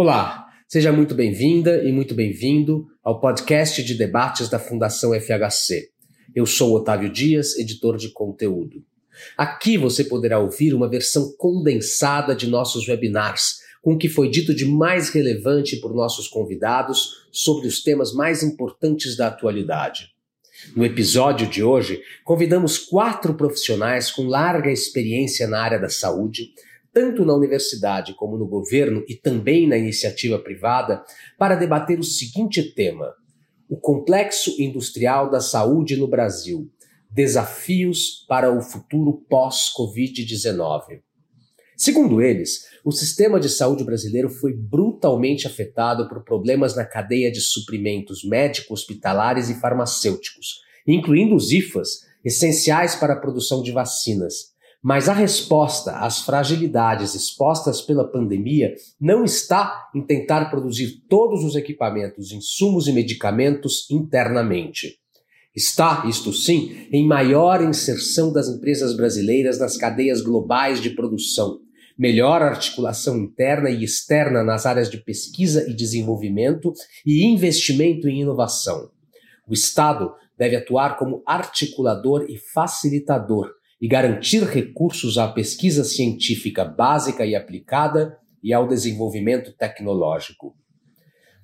Olá, seja muito bem-vinda e muito bem-vindo ao podcast de debates da Fundação FHC. Eu sou Otávio Dias, editor de conteúdo. Aqui você poderá ouvir uma versão condensada de nossos webinars, com o que foi dito de mais relevante por nossos convidados sobre os temas mais importantes da atualidade. No episódio de hoje, convidamos quatro profissionais com larga experiência na área da saúde tanto na universidade como no governo e também na iniciativa privada, para debater o seguinte tema: o complexo industrial da saúde no Brasil. Desafios para o futuro pós-Covid-19. Segundo eles, o sistema de saúde brasileiro foi brutalmente afetado por problemas na cadeia de suprimentos médico-hospitalares e farmacêuticos, incluindo os IFAs, essenciais para a produção de vacinas, mas a resposta às fragilidades expostas pela pandemia não está em tentar produzir todos os equipamentos, insumos e medicamentos internamente. Está, isto sim, em maior inserção das empresas brasileiras nas cadeias globais de produção, melhor articulação interna e externa nas áreas de pesquisa e desenvolvimento e investimento em inovação. O Estado deve atuar como articulador e facilitador e garantir recursos à pesquisa científica básica e aplicada e ao desenvolvimento tecnológico.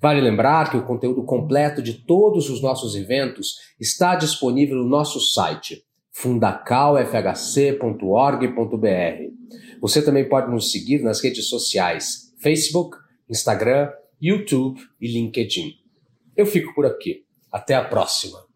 Vale lembrar que o conteúdo completo de todos os nossos eventos está disponível no nosso site fundacalfhc.org.br. Você também pode nos seguir nas redes sociais Facebook, Instagram, YouTube e LinkedIn. Eu fico por aqui. Até a próxima!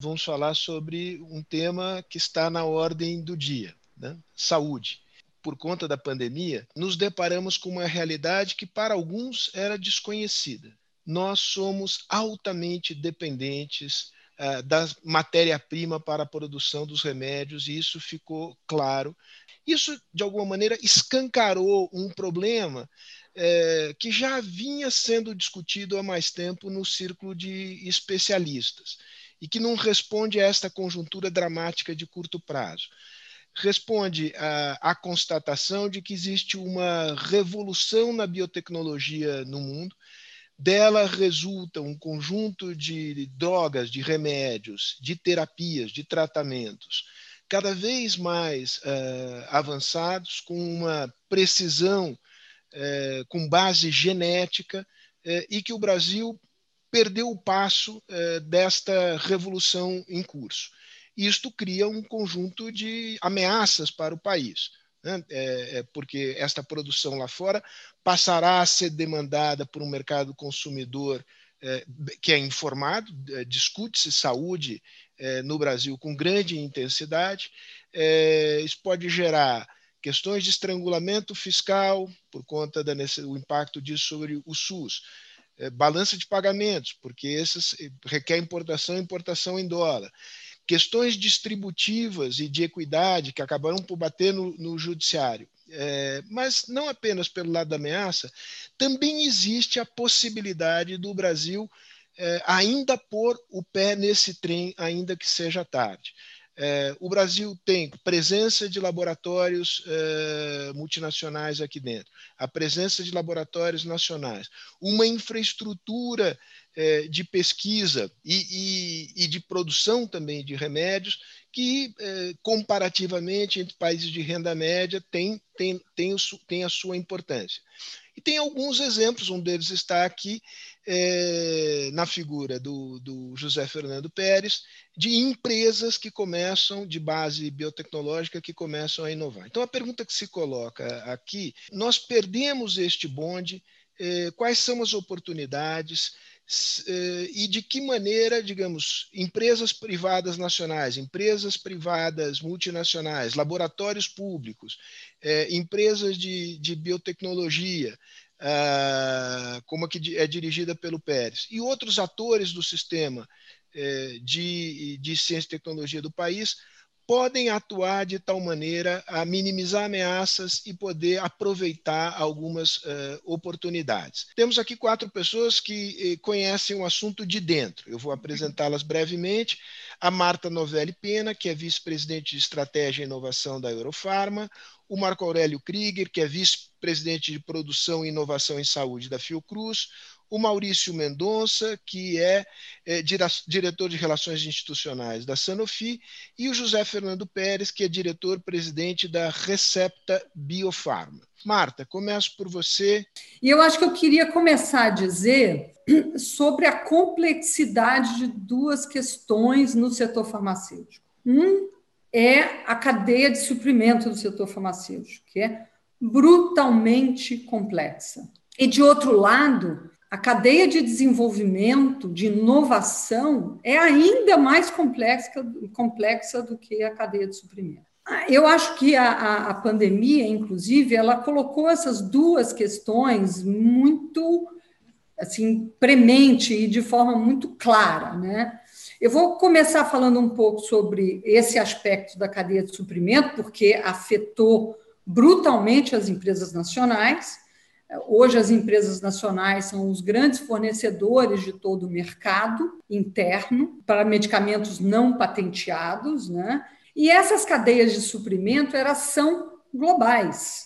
Vamos falar sobre um tema que está na ordem do dia, né? saúde. Por conta da pandemia, nos deparamos com uma realidade que para alguns era desconhecida. Nós somos altamente dependentes uh, da matéria-prima para a produção dos remédios, e isso ficou claro. Isso, de alguma maneira, escancarou um problema é, que já vinha sendo discutido há mais tempo no círculo de especialistas e que não responde a esta conjuntura dramática de curto prazo. Responde à, à constatação de que existe uma revolução na biotecnologia no mundo, dela resulta um conjunto de drogas, de remédios, de terapias, de tratamentos cada vez mais uh, avançados, com uma precisão uh, com base genética, uh, e que o Brasil perdeu o passo eh, desta revolução em curso. Isto cria um conjunto de ameaças para o país, né? é, é porque esta produção lá fora passará a ser demandada por um mercado consumidor é, que é informado, é, discute-se saúde é, no Brasil com grande intensidade. É, isso pode gerar questões de estrangulamento fiscal por conta do impacto disso sobre o SUS balança de pagamentos, porque esses eh, requer importação e importação em dólar. Questões distributivas e de equidade que acabaram por bater no, no judiciário. É, mas não apenas pelo lado da ameaça, também existe a possibilidade do Brasil é, ainda pôr o pé nesse trem, ainda que seja tarde. É, o Brasil tem presença de laboratórios é, multinacionais aqui dentro, a presença de laboratórios nacionais, uma infraestrutura é, de pesquisa e, e, e, de produção também de remédios que, é, comparativamente, entre países de renda média, tem, tem, tem, tem a sua importância. E tem alguns exemplos, um deles está aqui é, na figura do, do, José Fernando Pérez, de empresas que começam, de base biotecnológica, que começam a inovar. Então, a pergunta que se coloca aqui: nós perdemos este bonde, é, quais são as oportunidades? Eh, e de que maneira, digamos, empresas privadas nacionais, empresas privadas multinacionais, laboratórios públicos, é, empresas de, de biotecnologia, ah, como a que é dirigida pelo Pérez, e outros atores do sistema é, de, de ciência e tecnologia do país, podem atuar de tal maneira a minimizar ameaças e poder aproveitar algumas uh, oportunidades. Temos aqui quatro pessoas que eh, conhecem o assunto de dentro. Eu vou apresentá-las brevemente. A Marta Novelli Pena, que é vice-presidente de estratégia e inovação da Eurofarma, o Marco Aurélio Krieger, que é vice-presidente de produção e inovação em saúde da Fiocruz, o Maurício Mendonça, que é, é diretor de Relações Institucionais da Sanofi, e o José Fernando Pérez, que é diretor-presidente da Recepta Biofarma. Marta, começo por você. E eu acho que eu queria começar a dizer sobre a complexidade de duas questões no setor farmacêutico. Um é a cadeia de suprimento do setor farmacêutico, que é brutalmente complexa. E, de outro lado, a cadeia de desenvolvimento, de inovação, é ainda mais complexa, complexa do que a cadeia de suprimento. Eu acho que a, a, a pandemia, inclusive, ela colocou essas duas questões muito assim premente e de forma muito clara, né? Eu vou começar falando um pouco sobre esse aspecto da cadeia de suprimento, porque afetou brutalmente as empresas nacionais. Hoje, as empresas nacionais são os grandes fornecedores de todo o mercado interno para medicamentos não patenteados, né? E essas cadeias de suprimento elas são globais.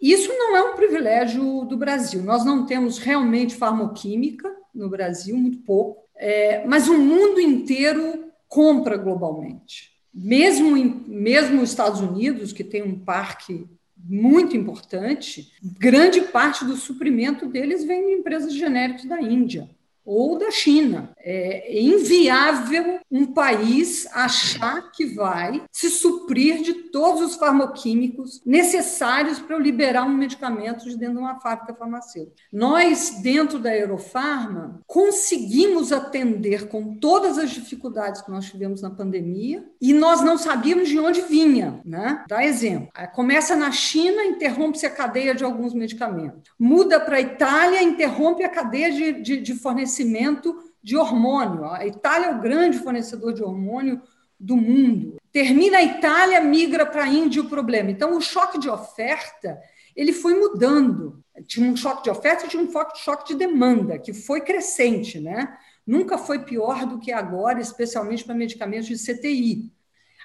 Isso não é um privilégio do Brasil. Nós não temos realmente farmoquímica no Brasil, muito pouco, é, mas o mundo inteiro compra globalmente. Mesmo, mesmo os Estados Unidos, que tem um parque muito importante, grande parte do suprimento deles vem de empresas genéricas da Índia ou da China. É inviável um país achar que vai se suprir de todos os farmoquímicos necessários para liberar um medicamento de dentro de uma fábrica farmacêutica. Nós, dentro da Eurofarma, conseguimos atender com todas as dificuldades que nós tivemos na pandemia e nós não sabíamos de onde vinha. Né? Dá exemplo. Começa na China, interrompe-se a cadeia de alguns medicamentos. Muda para a Itália, interrompe a cadeia de, de, de fornecimento fornecimento de hormônio. A Itália é o grande fornecedor de hormônio do mundo. Termina a Itália, migra para a Índia o problema. Então, o choque de oferta ele foi mudando. Tinha um choque de oferta e tinha um choque de demanda, que foi crescente. Né? Nunca foi pior do que agora, especialmente para medicamentos de CTI.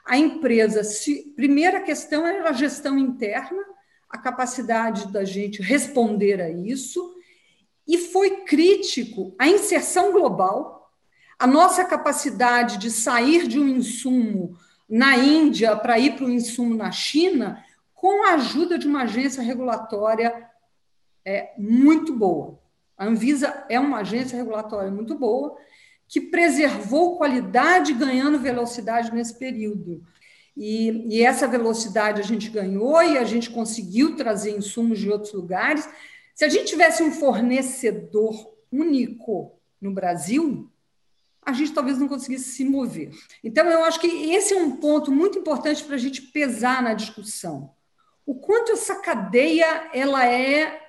A empresa, se, primeira questão era a gestão interna, a capacidade da gente responder a isso, e foi crítico a inserção global, a nossa capacidade de sair de um insumo na Índia para ir para o insumo na China, com a ajuda de uma agência regulatória é, muito boa. A Anvisa é uma agência regulatória muito boa, que preservou qualidade ganhando velocidade nesse período. E, e, essa velocidade a gente ganhou e a gente conseguiu trazer insumos de outros lugares se a gente tivesse um fornecedor único no Brasil, a gente talvez não conseguisse se mover. Então, eu acho que esse é um ponto muito importante para a gente pesar na discussão. O quanto essa cadeia ela é, é,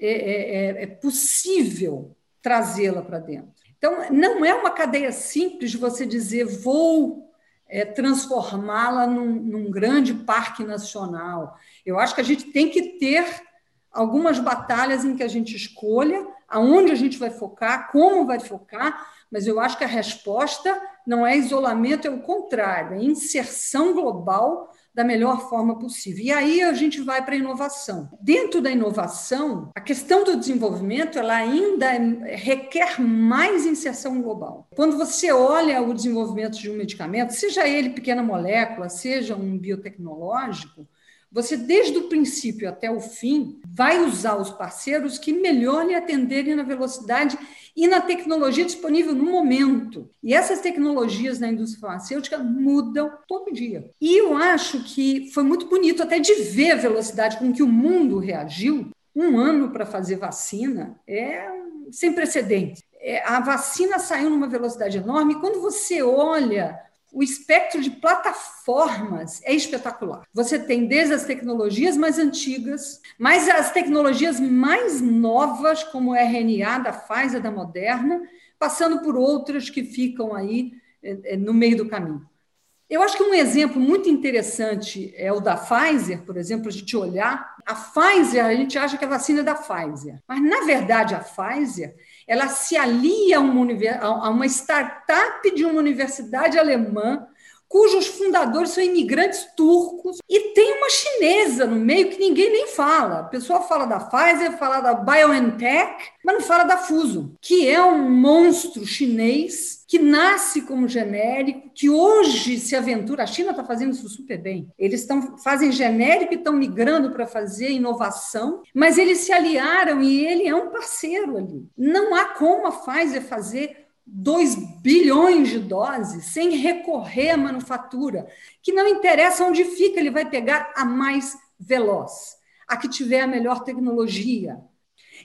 é, é, é possível trazê-la para dentro. Então, não é uma cadeia simples de você dizer vou é, transformá-la num, num grande parque nacional. Eu acho que a gente tem que ter algumas batalhas em que a gente escolha aonde a gente vai focar, como vai focar, mas eu acho que a resposta não é isolamento, é o contrário, é inserção global da melhor forma possível. E aí a gente vai para a inovação. Dentro da inovação, a questão do desenvolvimento ela ainda requer mais inserção global. Quando você olha o desenvolvimento de um medicamento, seja ele pequena molécula, seja um biotecnológico, você, desde o princípio até o fim, vai usar os parceiros que melhor lhe atenderem na velocidade e na tecnologia disponível no momento. E essas tecnologias na indústria farmacêutica mudam todo dia. E eu acho que foi muito bonito até de ver a velocidade com que o mundo reagiu. Um ano para fazer vacina é sem precedentes. É, a vacina saiu numa velocidade enorme. Quando você olha o espectro de plataformas é espetacular. Você tem desde as tecnologias mais antigas, mas as tecnologias mais novas, como o RNA da Pfizer, da Moderna, passando por outras que ficam aí é, é, no meio do caminho. Eu acho que um exemplo muito interessante é o da Pfizer, por exemplo, a gente olhar. A Pfizer, a gente acha que a vacina é da Pfizer, mas na verdade a Pfizer ela se alia a uma, a uma startup de uma universidade alemã cujos fundadores são imigrantes turcos, e tem uma chinesa no meio que ninguém nem fala. A pessoa fala da Pfizer, fala da BioNTech, mas não fala da Fuso, que é um monstro chinês que nasce como genérico, que hoje se aventura. A China está fazendo isso super bem. Eles estão fazem genérico e estão migrando para fazer inovação, mas eles se aliaram e ele é um parceiro ali. Não há como a Pfizer fazer 2 bilhões de doses sem recorrer à manufatura, que não interessa onde fica, ele vai pegar a mais veloz, a que tiver a melhor tecnologia.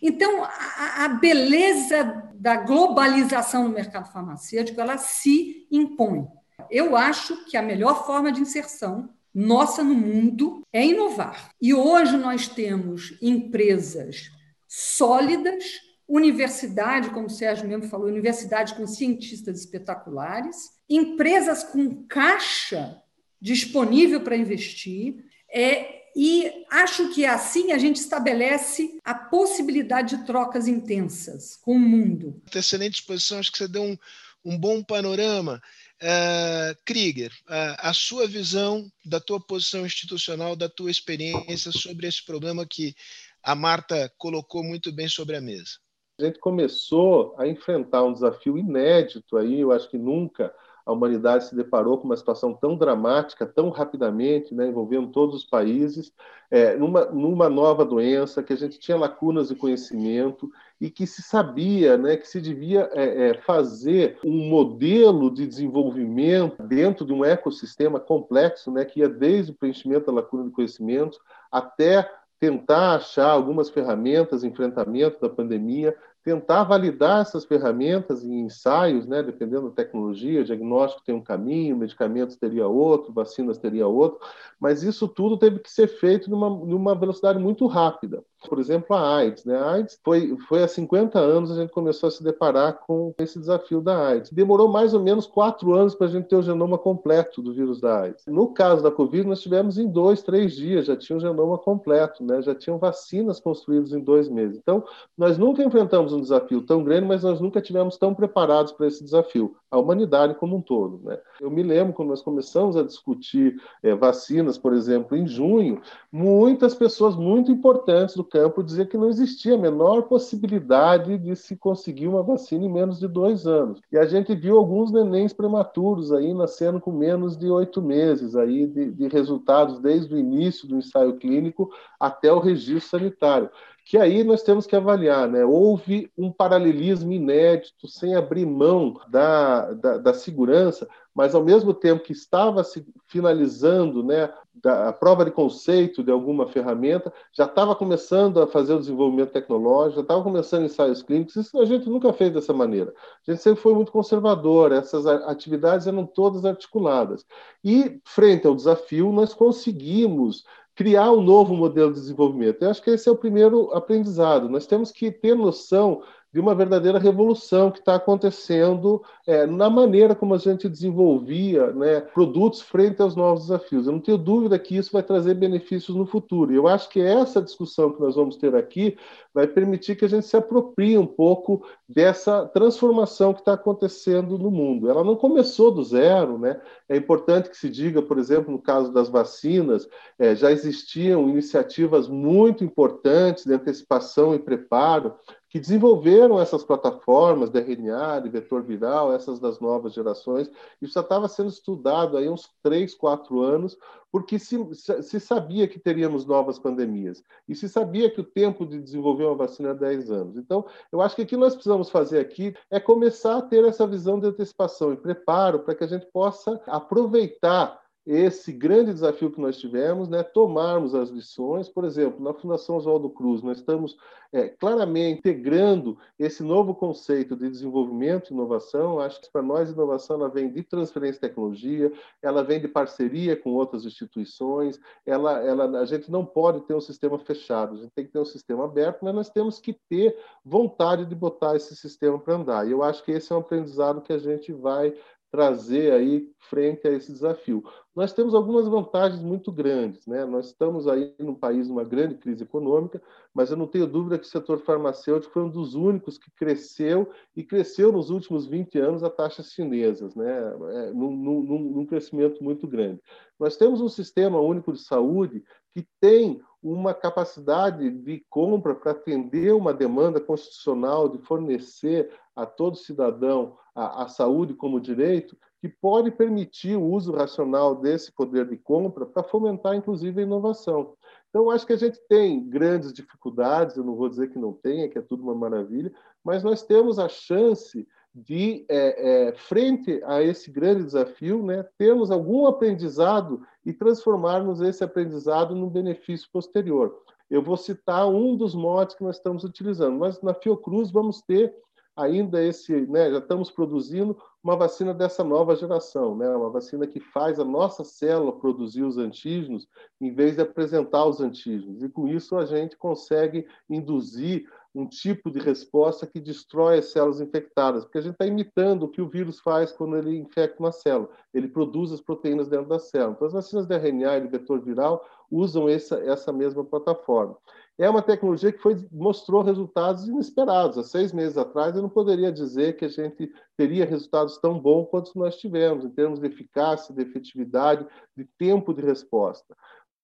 Então, a, a beleza da globalização no mercado farmacêutico, ela se impõe. Eu acho que a melhor forma de inserção nossa no mundo é inovar. E hoje nós temos empresas sólidas, universidade, como o Sérgio mesmo falou, universidade com cientistas espetaculares, empresas com caixa disponível para investir, é, e acho que assim a gente estabelece a possibilidade de trocas intensas com o mundo. Excelente exposição, acho que você deu um, um bom panorama. Uh, Krieger, uh, a sua visão da tua posição institucional, da tua experiência sobre esse problema que a Marta colocou muito bem sobre a mesa a gente começou a enfrentar um desafio inédito aí, eu acho que nunca a humanidade se deparou com uma situação tão dramática, tão rapidamente, né, envolvendo todos os países, é, numa, numa nova doença, que a gente tinha lacunas de conhecimento e que se sabia né, que se devia é, é, fazer um modelo de desenvolvimento dentro de um ecossistema complexo, né, que ia desde o preenchimento da lacuna de conhecimento até tentar achar algumas ferramentas enfrentamento da pandemia, tentar validar essas ferramentas em ensaios, né, dependendo da tecnologia, diagnóstico tem um caminho, medicamentos teria outro, vacinas teria outro, mas isso tudo teve que ser feito numa, numa velocidade muito rápida. Por exemplo, a AIDS. Né? A AIDS foi, foi há 50 anos a gente começou a se deparar com esse desafio da AIDS. Demorou mais ou menos quatro anos para a gente ter o genoma completo do vírus da AIDS. No caso da Covid, nós tivemos em dois, três dias, já tinha o genoma completo, né? já tinham vacinas construídas em dois meses. Então, nós nunca enfrentamos um desafio tão grande, mas nós nunca tivemos tão preparados para esse desafio, a humanidade como um todo. Né? Eu me lembro quando nós começamos a discutir é, vacinas, por exemplo, em junho, muitas pessoas muito importantes do campo dizer que não existia a menor possibilidade de se conseguir uma vacina em menos de dois anos. E a gente viu alguns nenéns prematuros aí nascendo com menos de oito meses aí de, de resultados desde o início do ensaio clínico até o registro sanitário que aí nós temos que avaliar, né? Houve um paralelismo inédito, sem abrir mão da, da, da segurança, mas ao mesmo tempo que estava se finalizando né, a prova de conceito de alguma ferramenta, já estava começando a fazer o desenvolvimento tecnológico, já estava começando ensaios clínicos. Isso a gente nunca fez dessa maneira. A gente sempre foi muito conservador, essas atividades eram todas articuladas. E, frente ao desafio, nós conseguimos criar um novo modelo de desenvolvimento. Eu acho que esse é o primeiro aprendizado. Nós temos que ter noção de uma verdadeira revolução que está acontecendo é, na maneira como a gente desenvolvia né, produtos frente aos novos desafios. Eu não tenho dúvida que isso vai trazer benefícios no futuro. Eu acho que essa discussão que nós vamos ter aqui vai permitir que a gente se aproprie um pouco dessa transformação que está acontecendo no mundo. Ela não começou do zero, né? É importante que se diga, por exemplo, no caso das vacinas, é, já existiam iniciativas muito importantes de antecipação e preparo que desenvolveram essas plataformas de RNA, de vetor viral, essas das novas gerações. Isso já estava sendo estudado aí uns três, quatro anos, porque se, se, sabia que teríamos novas pandemias e se sabia que o tempo de desenvolver uma vacina é 10 anos. Então, eu acho que o que nós precisamos fazer aqui é começar a ter essa visão de antecipação e preparo para que a gente possa aproveitar esse grande desafio que nós tivemos, né, tomarmos as lições. Por exemplo, na Fundação Oswaldo Cruz, nós estamos é, claramente integrando esse novo conceito de desenvolvimento e inovação. Acho que para nós, inovação ela vem de transferência de tecnologia, ela vem de parceria com outras instituições, ela, ela, a gente não pode ter um sistema fechado, a gente tem que ter um sistema aberto, mas nós temos que ter vontade de botar esse sistema para andar. E eu acho que esse é um aprendizado que a gente vai trazer aí frente a esse desafio. Nós temos algumas vantagens muito grandes, né? Nós estamos aí num país numa grande crise econômica, mas eu não tenho dúvida que o setor farmacêutico foi um dos únicos que cresceu e cresceu nos últimos 20 anos a taxas chinesas, né? É, num, num, num crescimento muito grande. Nós temos um sistema único de saúde que tem uma capacidade de compra para atender uma demanda constitucional de fornecer a todo cidadão a, a, saúde como direito, que pode permitir o uso racional desse poder de compra para fomentar, inclusive, a inovação. Então, acho que a gente tem grandes dificuldades, eu não vou dizer que não tenha, que é tudo uma maravilha, mas nós temos a chance de, é, é, frente a esse grande desafio, né, termos algum aprendizado e transformarmos esse aprendizado num benefício posterior. Eu vou citar um dos motes que nós estamos utilizando. Nós, na Fiocruz, vamos ter ainda esse, né, já estamos produzindo uma vacina dessa nova geração, né, uma vacina que faz a nossa célula produzir os antígenos em vez de apresentar os antígenos. E com isso a gente consegue induzir um tipo de resposta que destrói as células infectadas, porque a gente está imitando o que o vírus faz quando ele infecta uma célula. Ele produz as proteínas dentro da célula. Então, as vacinas de RNA e de vetor viral usam essa, essa mesma plataforma. É uma tecnologia que foi, mostrou resultados inesperados. Há seis meses atrás, eu não poderia dizer que a gente teria resultados tão bons quanto nós tivemos, em termos de eficácia, de efetividade, de tempo de resposta.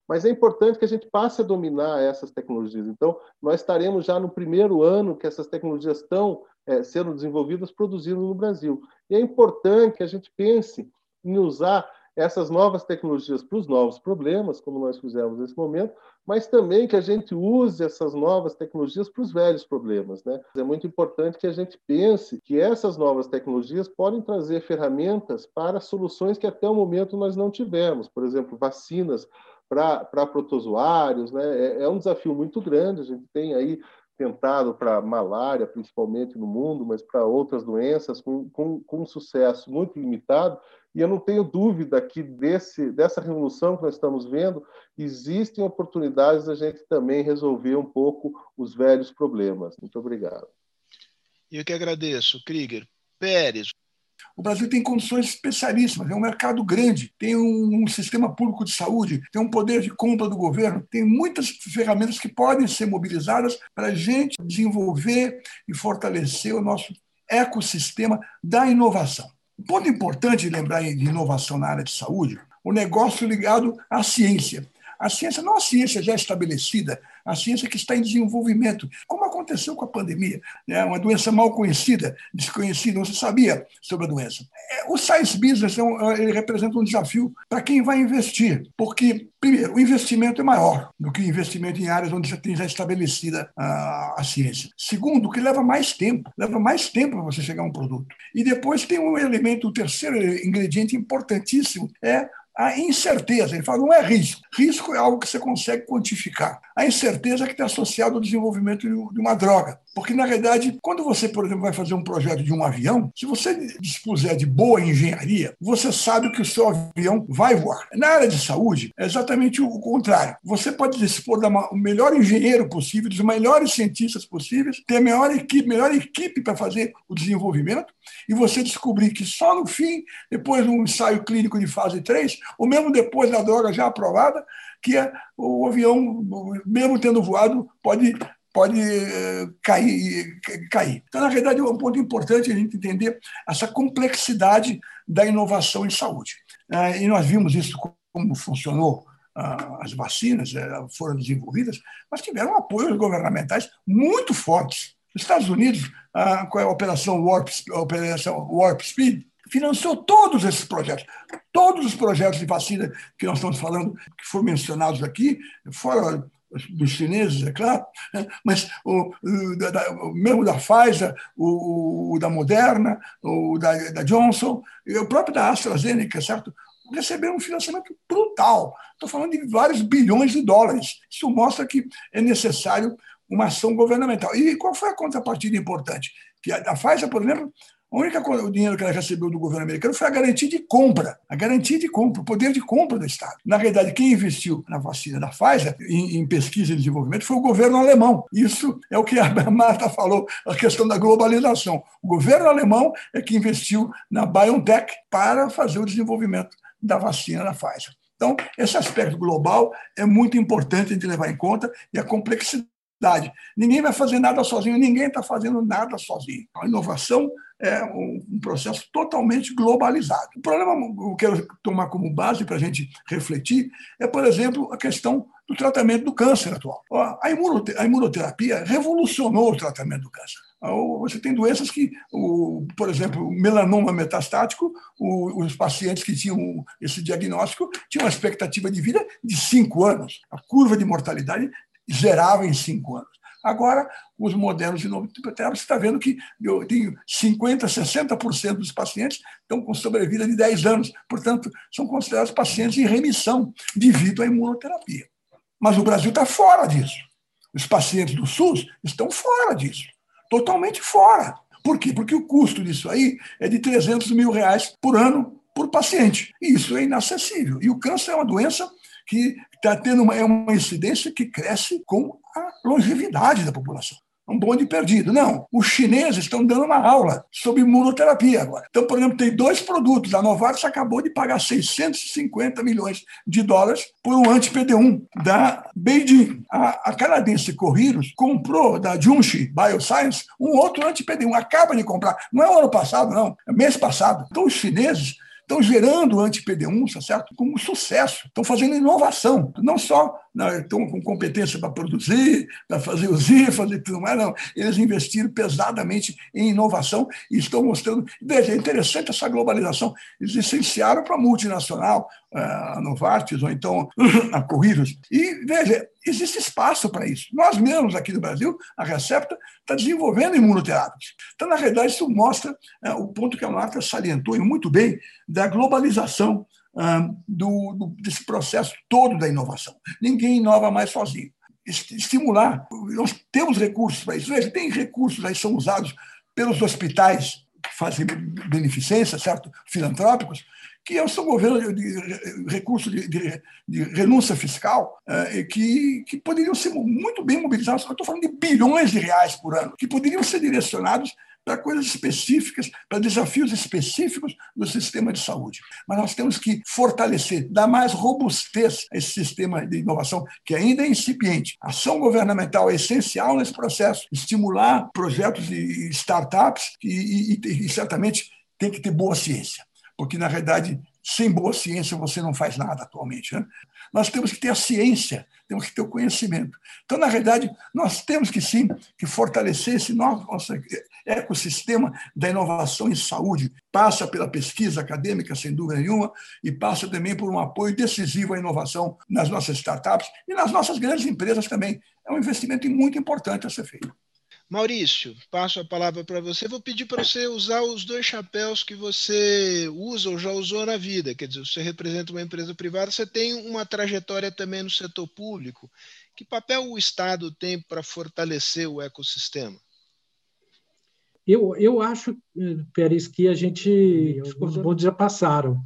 Mas é importante que a gente passe a dominar essas tecnologias. Então, nós estaremos já no primeiro ano que essas tecnologias estão é, sendo desenvolvidas, produzindo no Brasil. E é importante que a gente pense em usar essas novas tecnologias para os novos problemas, como nós fizemos nesse momento, mas também que a gente use essas novas tecnologias para os velhos problemas. Né? É muito importante que a gente pense que essas novas tecnologias podem trazer ferramentas para soluções que até o momento nós não tivemos, por exemplo, vacinas para protozoários, né? É, é um desafio muito grande. A gente tem aí tentado para malária, principalmente no mundo, mas para outras doenças, com, com, com, um sucesso muito limitado. E eu não tenho dúvida que desse, dessa revolução que nós estamos vendo, existem oportunidades da gente também resolver um pouco os velhos problemas. Muito obrigado. Eu que agradeço, Krieger. Pérez. O Brasil tem condições especialíssimas, é um mercado grande, tem um, sistema público de saúde, tem um poder de compra do governo, tem muitas ferramentas que podem ser mobilizadas para a gente desenvolver e fortalecer o nosso ecossistema da inovação. Um ponto importante de lembrar de inovação na área de saúde, o negócio ligado à ciência. A ciência não é a ciência já estabelecida, a ciência que está em desenvolvimento, como aconteceu com a pandemia, né? uma doença mal conhecida, desconhecida, não se sabia sobre a doença. É, o science business é um, ele representa um desafio para quem vai investir, porque, primeiro, o investimento é maior do que o investimento em áreas onde já tem já estabelecida a, a ciência. Segundo, que leva mais tempo, leva mais tempo para você chegar a um produto. E depois tem um elemento, o um terceiro ingrediente importantíssimo, é a incerteza. Ele fala, não é risco. Risco é algo que você consegue quantificar. A incerteza é que está associada ao desenvolvimento de uma droga. Porque, na realidade, quando você, por exemplo, vai fazer um projeto de um avião, se você dispuser de boa engenharia, você sabe que o seu avião vai voar. Na área de saúde, é exatamente o contrário. Você pode dispor do melhor engenheiro possível, dos melhores cientistas possíveis, ter a melhor equipe, melhor equipe para fazer o desenvolvimento, e você descobrir que só no fim, depois de um ensaio clínico de fase 3, ou mesmo depois da droga já aprovada, que é, o avião, mesmo tendo voado, pode, pode eh, cair, cair. Então, na verdade, é um ponto importante a gente entender essa complexidade da inovação em saúde. Ah, e nós vimos isso como funcionou ah, as vacinas eh, foram desenvolvidas, mas tiveram apoios governamentais muito fortes. Os Estados Unidos, ah, com a Operação Warp, a Operação Warp Speed, financiou todos esses projetos. Todos os projetos de vacina que nós estamos falando, que foram mencionados aqui, fora dos chineses, é claro, né? mas o, da, o, mesmo da Pfizer, o, o da Moderna, o da, da, Johnson, e o próprio da AstraZeneca, certo? Receberam um financiamento brutal. Estou falando de vários bilhões de dólares. Isso mostra que é necessário uma ação governamental. E qual foi a contrapartida importante? Que a Pfizer, por exemplo, A única coisa, o dinheiro que ela recebeu do governo americano foi a garantia de compra, a garantia de compra, o poder de compra do Estado. Na realidade, quem investiu na vacina da Pfizer em, em pesquisa e desenvolvimento foi o governo alemão. Isso é o que a Marta falou, a questão da globalização. O governo alemão é que investiu na BioNTech para fazer o desenvolvimento da vacina da Pfizer. Então, esse aspecto global é muito importante de levar em conta e a complexidade Ninguém vai fazer nada sozinho, ninguém está fazendo nada sozinho. A inovação é um processo totalmente globalizado. O problema que eu quero tomar como base para a gente refletir é, por exemplo, a questão do tratamento do câncer atual. A imunoterapia revolucionou o tratamento do câncer. Você tem doenças que, por exemplo, melanoma metastático, os pacientes que tinham esse diagnóstico tinham uma expectativa de vida de cinco anos. A curva de mortalidade zerava em cinco anos. Agora, os modelos de novo você está vendo que eu tenho 50%, 60% dos pacientes estão com sobrevida de 10 anos. Portanto, são considerados pacientes em remissão devido à imunoterapia. Mas o Brasil está fora disso. Os pacientes do SUS estão fora disso. Totalmente fora. Por quê? Porque o custo disso aí é de 300 mil reais por ano por paciente. E isso é inacessível. E o câncer é uma doença que está tendo uma, é uma incidência que cresce com a longevidade da população. Um bonde perdido. Não, os chineses estão dando uma aula sobre imunoterapia agora. Então, por exemplo, tem dois produtos. A Novartis acabou de pagar 650 milhões de dólares por um anti-PD1 da Beijing. A, a canadense Corriros comprou da Junshi Bioscience um outro anti-PD1. Acaba de comprar. Não é o ano passado, não. É mês passado. Então, os chineses estão gerando anti-PD1, tá certo? Com sucesso. Estão fazendo inovação, não só estão com competência para produzir, para fazer os IFAs e tudo mais, não. Eles investiram pesadamente em inovação e estão mostrando. Veja, é interessante essa globalização. Eles licenciaram para a multinacional, a Novartis, ou então a Corridos. E, veja, existe espaço para isso. Nós mesmos aqui no Brasil, a Recepta, está desenvolvendo imunoterápicos. Então, na realidade, isso mostra é, o ponto que a Marta salientou e muito bem da globalização do, do, desse processo todo da inovação. Ninguém inova mais sozinho. Estimular, nós temos recursos para isso. Veja, tem recursos aí são usados pelos hospitais que fazem beneficência, certo? Filantrópicos, que é são governos de, recursos de, de, de, renúncia fiscal é, que, que poderiam ser muito bem mobilizados. Eu estou falando de bilhões de reais por ano, que poderiam ser direcionados para coisas específicas, para desafios específicos do sistema de saúde. Mas nós temos que fortalecer, dar mais robustez a esse sistema de inovação, que ainda é incipiente. A ação governamental é essencial nesse processo, estimular projetos de startups e, e, e certamente tem que ter boa ciência porque, na realidade, sem boa ciência você não faz nada atualmente. Né? Nós temos que ter a ciência, temos que ter o conhecimento. Então, na realidade, nós temos que sim que fortalecer esse nosso ecossistema da inovação em saúde. Passa pela pesquisa acadêmica, sem dúvida nenhuma, e passa também por um apoio decisivo à inovação nas nossas startups e nas nossas grandes empresas também. É um investimento muito importante a ser feito. Maurício, passo a palavra para você. Vou pedir para você usar os dois chapéus que você usa ou já usou na vida. Quer dizer, você representa uma empresa privada, você tem uma trajetória também no setor público. Que papel o Estado tem para fortalecer o ecossistema? Eu, eu acho, Pérez, que a gente. Os bondes já passaram.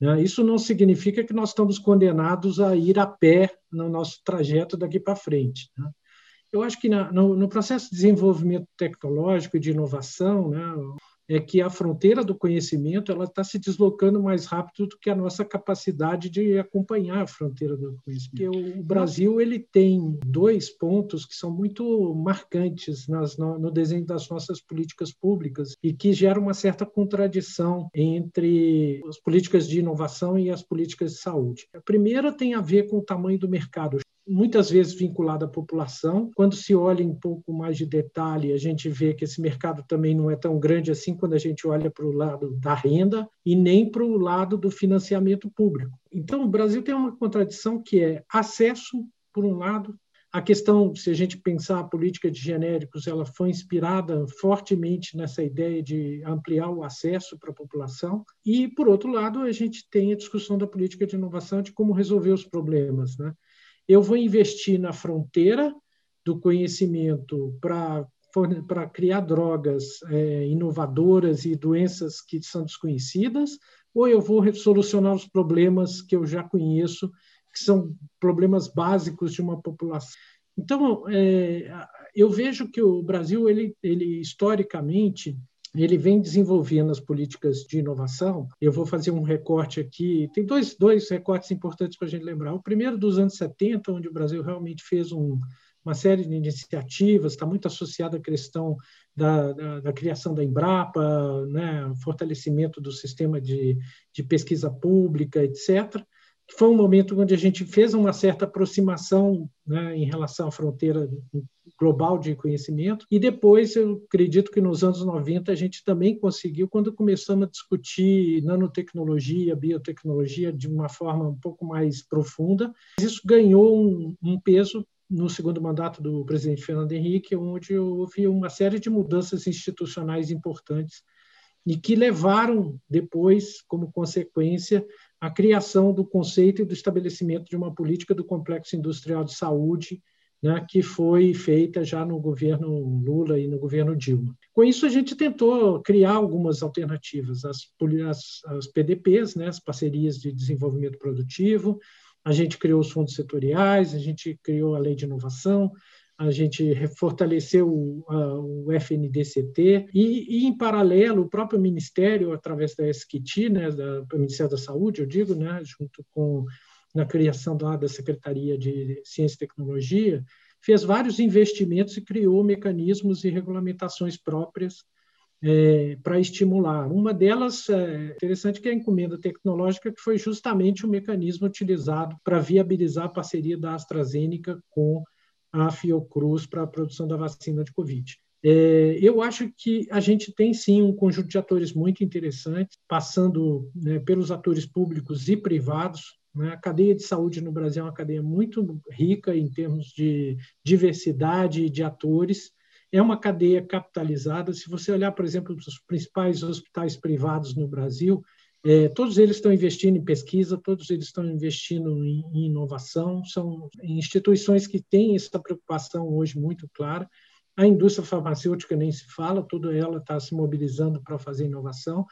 Né? Isso não significa que nós estamos condenados a ir a pé no nosso trajeto daqui para frente. Né? Eu acho que na, no, no, processo de desenvolvimento tecnológico e de inovação, né, é que a fronteira do conhecimento ela está se deslocando mais rápido do que a nossa capacidade de acompanhar a fronteira do conhecimento. Porque o Brasil ele tem dois pontos que são muito marcantes nas, no, desenho das nossas políticas públicas e que geram uma certa contradição entre as políticas de inovação e as políticas de saúde. A primeira tem a ver com o tamanho do mercado muitas vezes vinculado à população. Quando se olha em um pouco mais de detalhe, a gente vê que esse mercado também não é tão grande assim quando a gente olha para o lado da renda e nem para o lado do financiamento público. Então, o Brasil tem uma contradição que é acesso, por um lado, a questão, se a gente pensar a política de genéricos, ela foi inspirada fortemente nessa ideia de ampliar o acesso para a população. E, por outro lado, a gente tem a discussão da política de inovação de como resolver os problemas. Né? Eu vou investir na fronteira do conhecimento para criar drogas é, inovadoras e doenças que são desconhecidas, ou eu vou solucionar os problemas que eu já conheço, que são problemas básicos de uma população. Então, é, eu vejo que o Brasil, ele, ele historicamente, ele vem desenvolvendo as políticas de inovação. Eu vou fazer um recorte aqui. Tem dois, dois recortes importantes para a gente lembrar. O primeiro dos anos 70, onde o Brasil realmente fez um, uma série de iniciativas, está muito associada à questão da, da, da, criação da Embrapa, né, fortalecimento do sistema de, de pesquisa pública, etc. Foi um momento onde a gente fez uma certa aproximação né, em relação à fronteira global de conhecimento. E depois, eu acredito que nos anos 90 a gente também conseguiu, quando começamos a discutir nanotecnologia, biotecnologia de uma forma um pouco mais profunda, isso ganhou um, um peso no segundo mandato do presidente Fernando Henrique, onde houve uma série de mudanças institucionais importantes e que levaram depois, como consequência, a criação do conceito e do estabelecimento de uma política do complexo industrial de saúde, né, que foi feita já no governo Lula e no governo Dilma. Com isso, a gente tentou criar algumas alternativas, as, as, as PDPs, né, as parcerias de desenvolvimento produtivo, a gente criou os fundos setoriais, a gente criou a lei de inovação, a gente fortaleceu o, FNDCT e, e, em paralelo, o próprio Ministério, através da SQT, né, da, do Ministério da Saúde, eu digo, né, junto com na criação da, da Secretaria de Ciência e Tecnologia, fez vários investimentos e criou mecanismos e regulamentações próprias é, para estimular. Uma delas é interessante que é a encomenda tecnológica, que foi justamente o mecanismo utilizado para viabilizar a parceria da AstraZeneca com a Fiocruz para a produção da vacina de Covid. É, eu acho que a gente tem sim um conjunto de atores muito interessantes, passando né, pelos atores públicos e privados. Né? A cadeia de saúde no Brasil é uma cadeia muito rica em termos de diversidade de atores é uma cadeia capitalizada. Se você olhar, por exemplo, os principais hospitais privados no Brasil, é, todos eles estão investindo em pesquisa, todos eles estão investindo em, em, inovação, são instituições que têm essa preocupação hoje muito clara. A indústria farmacêutica nem se fala, toda ela está se mobilizando para fazer inovação.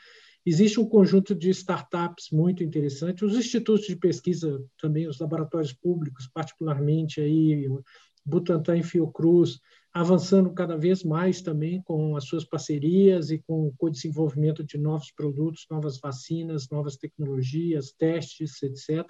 Existe um conjunto de startups muito interessante, os institutos de pesquisa também, os laboratórios públicos, particularmente aí Butantan e Fiocruz, avançando cada vez mais também com as suas parcerias e com o desenvolvimento de novos produtos, novas vacinas, novas tecnologias, testes, etc.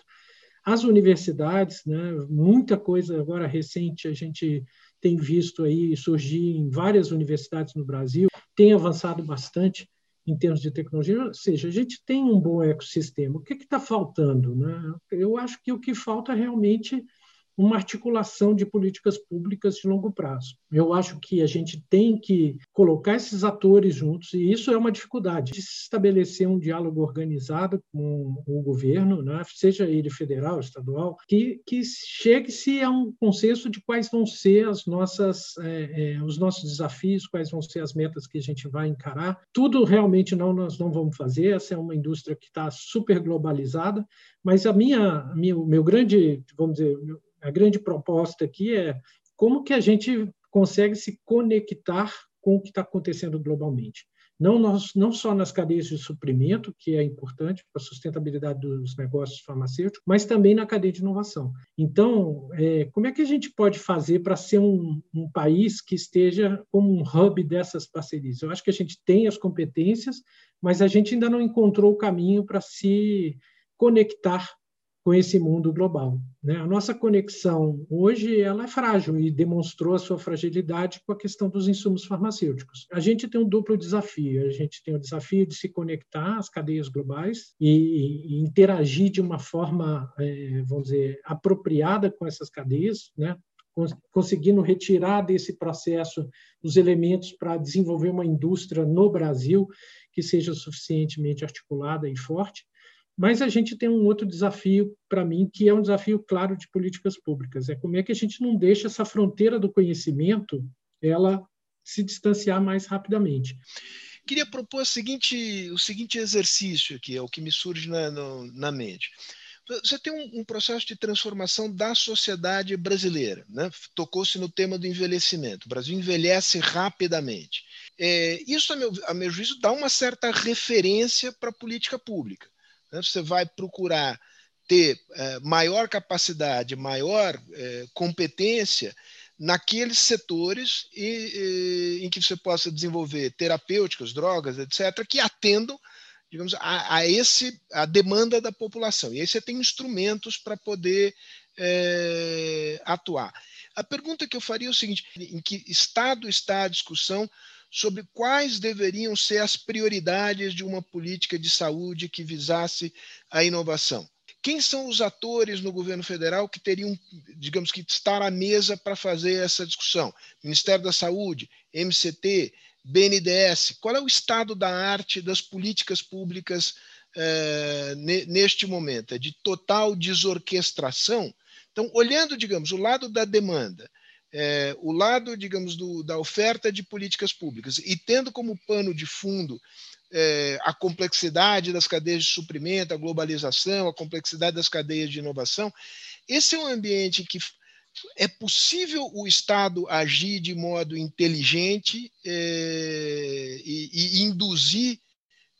As universidades, né, muita coisa agora recente a gente tem visto aí surgir em várias universidades no Brasil, tem avançado bastante em termos de tecnologia, ou seja, a gente tem um bom ecossistema. O que está faltando? Né? Eu acho que o que falta realmente uma articulação de políticas públicas de longo prazo. Eu acho que a gente tem que colocar esses atores juntos, e isso é uma dificuldade, de se estabelecer um diálogo organizado com o governo, né, seja ele federal, estadual, que, que chegue-se a um consenso de quais vão ser as nossas, é, é, os nossos desafios, quais vão ser as metas que a gente vai encarar. Tudo realmente não nós não vamos fazer, essa é uma indústria que está super globalizada, mas a minha, minha o meu grande, vamos dizer, a grande proposta aqui é como que a gente consegue se conectar com o que está acontecendo globalmente. Não, nós, não só nas cadeias de suprimento, que é importante para a sustentabilidade dos negócios farmacêuticos, mas também na cadeia de inovação. Então, é, como é que a gente pode fazer para ser um, um país que esteja como um hub dessas parcerias? Eu acho que a gente tem as competências, mas a gente ainda não encontrou o caminho para se conectar com esse mundo global. Né? A nossa conexão hoje ela é frágil e demonstrou a sua fragilidade com a questão dos insumos farmacêuticos. A gente tem um duplo desafio. A gente tem o desafio de se conectar às cadeias globais e, e interagir de uma forma, é, vamos dizer, apropriada com essas cadeias, né? conseguindo retirar desse processo os elementos para desenvolver uma indústria no Brasil que seja suficientemente articulada e forte mas a gente tem um outro desafio, para mim, que é um desafio claro de políticas públicas. É como é que a gente não deixa essa fronteira do conhecimento ela se distanciar mais rapidamente. Queria propor o seguinte, o seguinte exercício aqui, é o que me surge na, no, na mente. Você tem um, um processo de transformação da sociedade brasileira. Né? Tocou-se no tema do envelhecimento. O Brasil envelhece rapidamente. É, isso, a meu, a meu juízo, dá uma certa referência para a política pública. Né? Você vai procurar ter é, maior capacidade, maior é, competência naqueles setores e, e, em que você possa desenvolver terapêuticas, drogas, etc., que atendam digamos, a, a, esse, a demanda da população. E aí você tem instrumentos para poder é, atuar. A pergunta que eu faria é o seguinte: em que estado está a discussão sobre quais deveriam ser as prioridades de uma política de saúde que visasse a inovação? Quem são os atores no governo federal que teriam, digamos que, estar à mesa para fazer essa discussão? Ministério da Saúde, MCT, BNDES. Qual é o estado da arte das políticas públicas eh, neste momento? É de total desorquestração? Então, olhando, digamos, o lado da demanda, é, o lado, digamos, do, da oferta de políticas públicas e tendo como pano de fundo é, a complexidade das cadeias de suprimento, a globalização, a complexidade das cadeias de inovação. Esse é um ambiente que é possível o Estado agir de modo inteligente é, e, e, induzir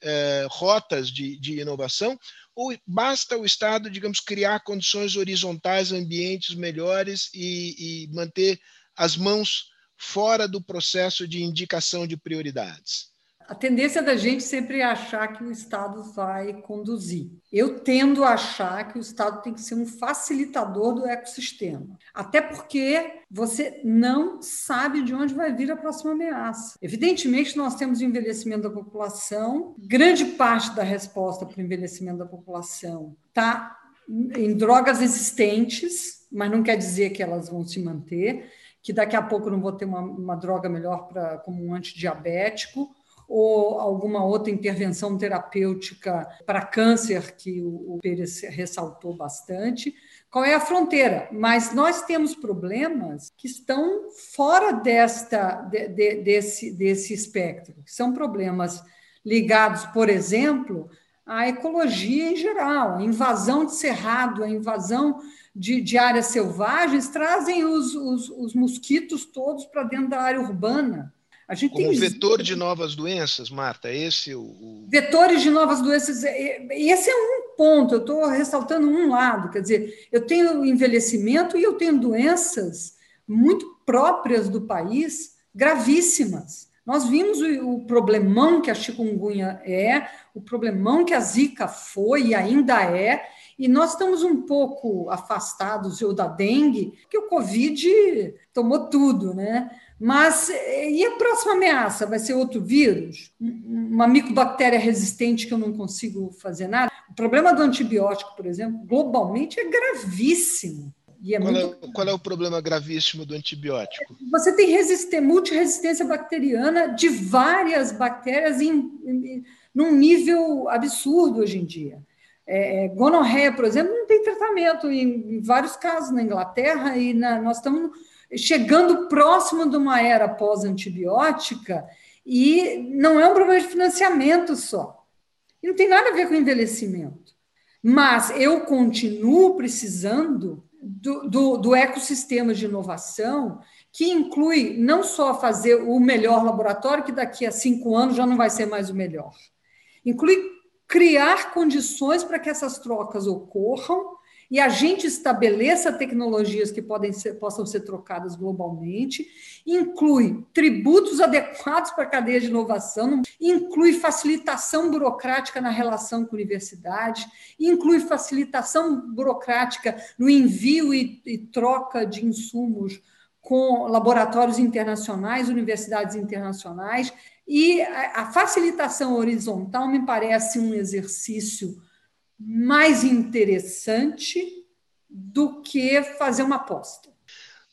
é, rotas de, de, inovação, ou basta o Estado, digamos, criar condições horizontais, ambientes melhores e, e manter as mãos fora do processo de indicação de prioridades? A tendência da gente sempre é achar que o Estado vai conduzir. Eu tendo a achar que o Estado tem que ser um facilitador do ecossistema. Até porque você não sabe de onde vai vir a próxima ameaça. Evidentemente, nós temos o envelhecimento da população, grande parte da resposta para o envelhecimento da população está em drogas existentes, mas não quer dizer que elas vão se manter, que daqui a pouco não vou ter uma, uma droga melhor para como um antidiabético ou alguma outra intervenção terapêutica para câncer, que o Pérez ressaltou bastante. Qual é a fronteira? Mas nós temos problemas que estão fora desta, de, de, desse, desse espectro, que são problemas ligados, por exemplo, à ecologia em geral. A invasão de cerrado, a invasão de, de áreas selvagens trazem os, os, os mosquitos todos para dentro da área urbana. A gente Como tem... vetor de novas doenças, Marta, esse o, o... Vetores de novas doenças, esse é um ponto, eu estou ressaltando um lado, quer dizer, eu tenho envelhecimento e eu tenho doenças muito próprias do país, gravíssimas. Nós vimos o, o problemão que a chikungunya é, o problemão que a zika foi e ainda é, e nós estamos um pouco afastados ou da dengue, porque o Covid tomou tudo, né? Mas e a próxima ameaça? Vai ser outro vírus? Uma micobactéria resistente que eu não consigo fazer nada? O problema do antibiótico, por exemplo, globalmente é gravíssimo. É qual, muito... é, qual, é, o problema gravíssimo do antibiótico? Você tem resistência, multiresistência bacteriana de várias bactérias em, em, num nível absurdo hoje em dia. É, é gonorreia, por exemplo, não tem tratamento em, em vários casos na Inglaterra e na, nós estamos chegando próximo de uma era pós-antibiótica e não é um problema de financiamento só. E não tem nada a ver com envelhecimento. Mas eu continuo precisando do, do, do ecossistema de inovação que inclui não só fazer o melhor laboratório, que daqui a cinco anos já não vai ser mais o melhor, inclui criar condições para que essas trocas ocorram e a gente estabeleça tecnologias que podem ser, possam ser trocadas globalmente, inclui tributos adequados para a cadeia de inovação, inclui facilitação burocrática na relação com a universidade, inclui facilitação burocrática no envio e, e troca de insumos com laboratórios internacionais, universidades internacionais, e a, a facilitação horizontal me parece um exercício mais interessante do que fazer uma aposta.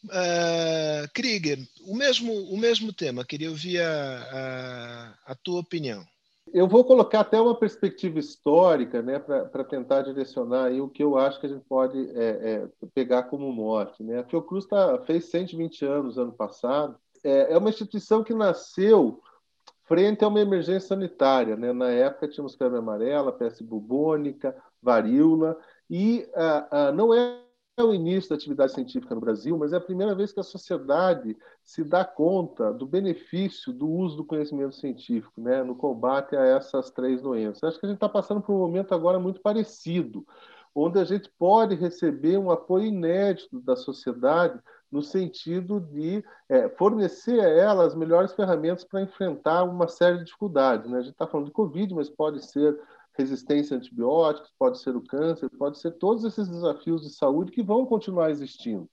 Uh, Krieger, o mesmo, o mesmo tema, queria ouvir a, a, a tua opinião. Eu vou colocar até uma perspectiva histórica né, para tentar direcionar aí o que eu acho que a gente pode é, é, pegar como morte. Né? A Fiocruz tá, fez 120 anos ano passado. É, é uma instituição que nasceu frente a uma emergência sanitária. Né? Na época tínhamos febre amarela, peste bubônica, varíola, E uh, uh, não é o início da atividade científica no Brasil, mas é a primeira vez que a sociedade se dá conta do benefício do uso do conhecimento científico né, no combate a essas três doenças. Acho que a gente está passando por um momento agora muito parecido, onde a gente pode receber um apoio inédito da sociedade no sentido de é, fornecer a ela as melhores ferramentas para enfrentar uma série de dificuldades. Né? A gente está falando de Covid, mas pode ser resistência a antibióticos, pode ser o câncer, pode ser todos esses desafios de saúde que vão continuar existindo.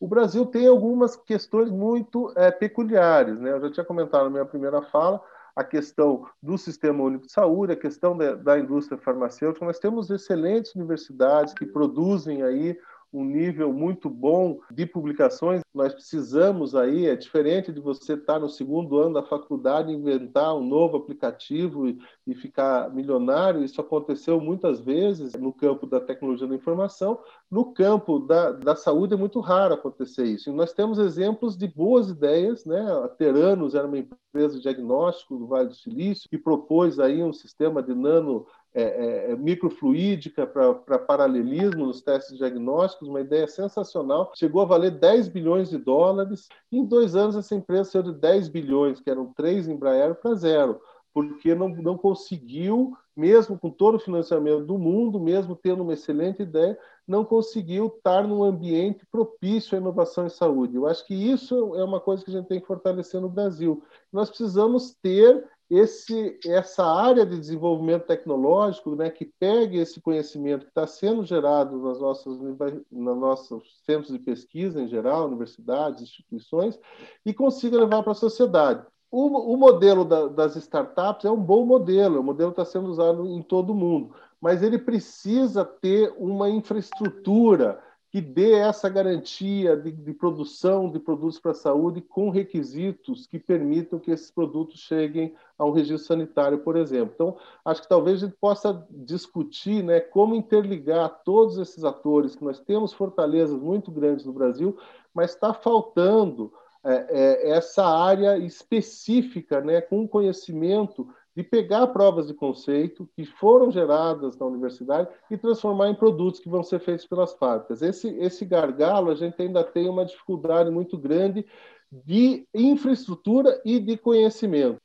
O Brasil tem algumas questões muito é, peculiares. Né? Eu já tinha comentado na minha primeira fala a questão do Sistema Único de Saúde, a questão da, da indústria farmacêutica. Nós temos excelentes universidades que produzem aí um nível muito bom de publicações. Nós precisamos aí, é diferente de você estar no segundo ano da faculdade inventar um novo aplicativo e, e ficar milionário. Isso aconteceu muitas vezes no campo da tecnologia da informação. No campo da, da saúde é muito raro acontecer isso. E nós temos exemplos de boas ideias, né? A Teranos era uma empresa de diagnóstico do Vale do Silício que propôs aí um sistema de nano é, é, é, microfluídica para paralelismo nos testes diagnósticos, uma ideia sensacional. Chegou a valer 10 bilhões de dólares. Em dois anos, essa empresa saiu de 10 bilhões, que eram três Embraer, para zero, porque não, não conseguiu, mesmo com todo o financiamento do mundo, mesmo tendo uma excelente ideia, não conseguiu estar num ambiente propício à inovação em saúde. Eu acho que isso é uma coisa que a gente tem que fortalecer no Brasil. Nós precisamos ter esse, essa área de desenvolvimento tecnológico né, que pegue esse conhecimento que está sendo gerado nas nossas, nos nossos centros de pesquisa em geral, universidades, instituições, e consiga levar para a sociedade. O, o modelo da, das startups é um bom modelo, o modelo está sendo usado em todo o mundo, mas ele precisa ter uma infraestrutura que dê essa garantia de, de produção de produtos para a saúde com requisitos que permitam que esses produtos cheguem a um registro sanitário, por exemplo. Então, acho que talvez a gente possa discutir né, como interligar todos esses atores, que nós temos fortalezas muito grandes no Brasil, mas está faltando é, é, essa área específica, né, com conhecimento de pegar provas de conceito que foram geradas na universidade e transformar em produtos que vão ser feitos pelas fábricas. Esse, esse gargalo, a gente ainda tem uma dificuldade muito grande de infraestrutura e de conhecimento.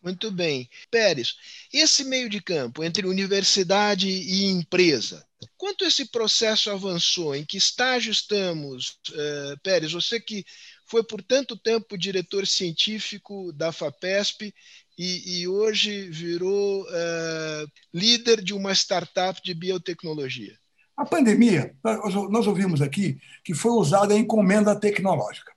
Muito bem. Pérez, esse meio de campo entre universidade e empresa, quanto esse processo avançou? Em que estágio estamos? Uh, Pérez, você que foi por tanto tempo diretor científico da FAPESP e, e hoje virou uh, líder de uma startup de biotecnologia. A pandemia, nós ouvimos aqui que foi usada a encomenda tecnológica.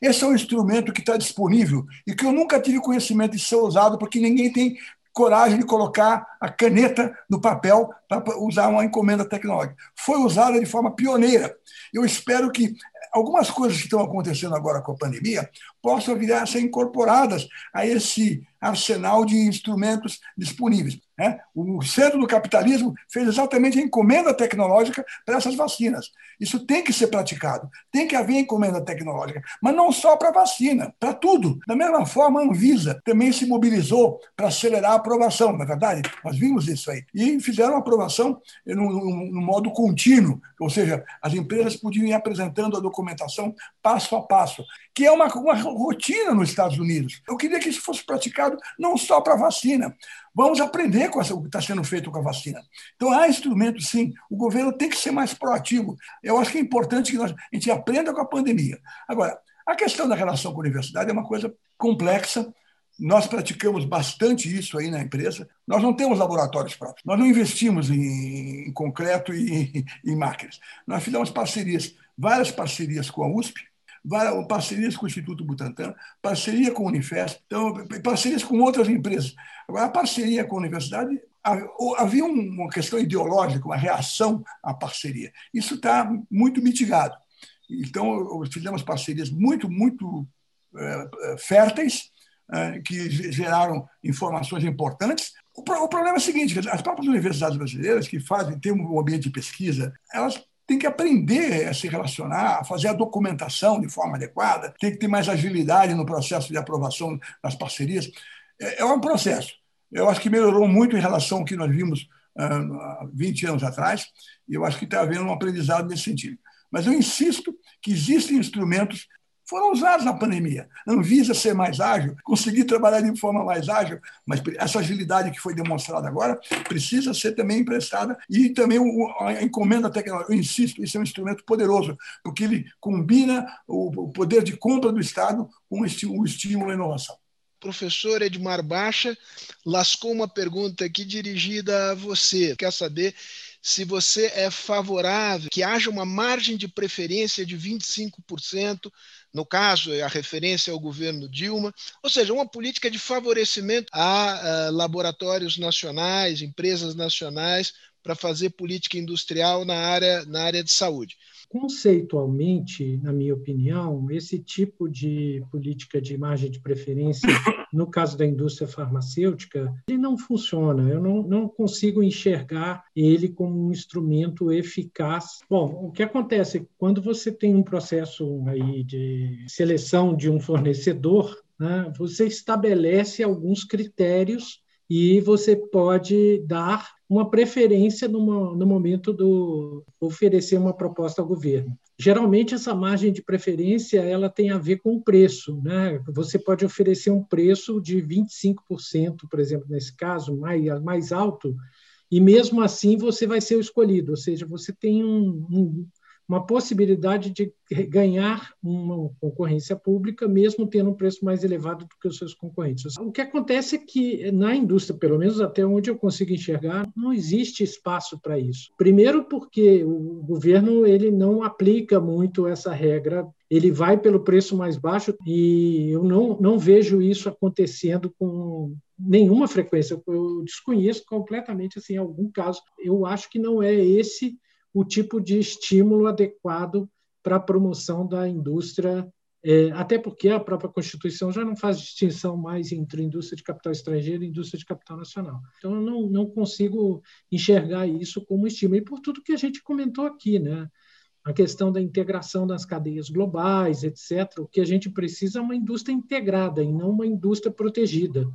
Esse é um instrumento que está disponível e que eu nunca tive conhecimento de ser usado, porque ninguém tem coragem de colocar a caneta no papel para usar uma encomenda tecnológica. Foi usada de forma pioneira. Eu espero que algumas coisas que estão acontecendo agora com a pandemia possam vir a ser incorporadas a esse arsenal de instrumentos disponíveis. Né? O centro do capitalismo fez exatamente a encomenda tecnológica para essas vacinas. Isso tem que ser praticado, tem que haver encomenda tecnológica, mas não só para vacina, para tudo. Da mesma forma, a Anvisa também se mobilizou para acelerar a aprovação, na é verdade, nós vimos isso aí. E fizeram a aprovação no, modo contínuo, ou seja, as empresas podiam ir apresentando a documentação passo a passo, que é uma, uma rotina nos Estados Unidos. Eu queria que isso fosse praticado não só para vacina, Vamos aprender com o que está sendo feito com a vacina. Então, há instrumentos, sim. O governo tem que ser mais proativo. Eu acho que é importante que nós, a gente aprenda com a pandemia. Agora, a questão da relação com a universidade é uma coisa complexa. Nós praticamos bastante isso aí na empresa. Nós não temos laboratórios próprios. Nós não investimos em, em concreto e em máquinas. Nós fizemos parcerias, várias parcerias com a USP, parcerias com o Instituto Butantan, parceria com a Unifesp, então, parcerias com outras empresas. Agora, a parceria com a universidade, havia uma questão ideológica, uma reação à parceria. Isso está muito mitigado. Então, fizemos parcerias muito, muito é, férteis, é, que geraram informações importantes. O, problema é o seguinte: as próprias universidades brasileiras, que fazem, têm um ambiente de pesquisa, elas tem que aprender a se relacionar, a fazer a documentação de forma adequada, tem que ter mais agilidade no processo de aprovação das parcerias. É, é um processo. Eu acho que melhorou muito em relação ao que nós vimos há 20 anos atrás, e eu acho que está havendo um aprendizado nesse sentido. Mas eu insisto que existem instrumentos foram usados na pandemia. Anvisa ser mais ágil, conseguir trabalhar de forma mais ágil, mas essa agilidade que foi demonstrada agora precisa ser também emprestada e também a encomenda tecnológica. Eu insisto, isso é um instrumento poderoso, porque ele combina o poder de compra do Estado com o estímulo à inovação professor Edmar Baixa lascou uma pergunta aqui dirigida a você. Quer saber se você é favorável que haja uma margem de preferência de 25%, no caso, a referência ao governo Dilma, ou seja, uma política de favorecimento a, a laboratórios nacionais, empresas nacionais, para fazer política industrial na área, na área de saúde. Conceitualmente, na minha opinião, esse tipo de política de margem de preferência, no caso da indústria farmacêutica, ele não funciona. Eu não, não consigo enxergar ele como um instrumento eficaz. Bom, o que acontece quando você tem um processo aí de seleção de um fornecedor, né, você estabelece alguns critérios e você pode dar uma preferência no, no momento do oferecer uma proposta ao governo. Geralmente essa margem de preferência ela tem a ver com o preço, né? Você pode oferecer um preço de 25%, por exemplo, nesse caso, mais, mais alto, e mesmo assim você vai ser o escolhido, ou seja, você tem um, um uma possibilidade de ganhar uma concorrência pública, mesmo tendo um preço mais elevado do que os seus concorrentes. O que acontece é que na indústria, pelo menos até onde eu consigo enxergar, não existe espaço para isso. Primeiro, porque o governo ele não aplica muito essa regra ele vai pelo preço mais baixo e eu não, não vejo isso acontecendo com nenhuma frequência. Eu desconheço completamente assim algum caso. Eu acho que não é esse o tipo de estímulo adequado para a promoção da indústria, é, até porque a própria Constituição já não faz distinção mais entre indústria de capital estrangeiro e indústria de capital nacional. Então, eu não, não consigo enxergar isso como estímulo. E por tudo que a gente comentou aqui, né? a questão da integração das cadeias globais, etc. O que a gente precisa é uma indústria integrada e não uma indústria protegida.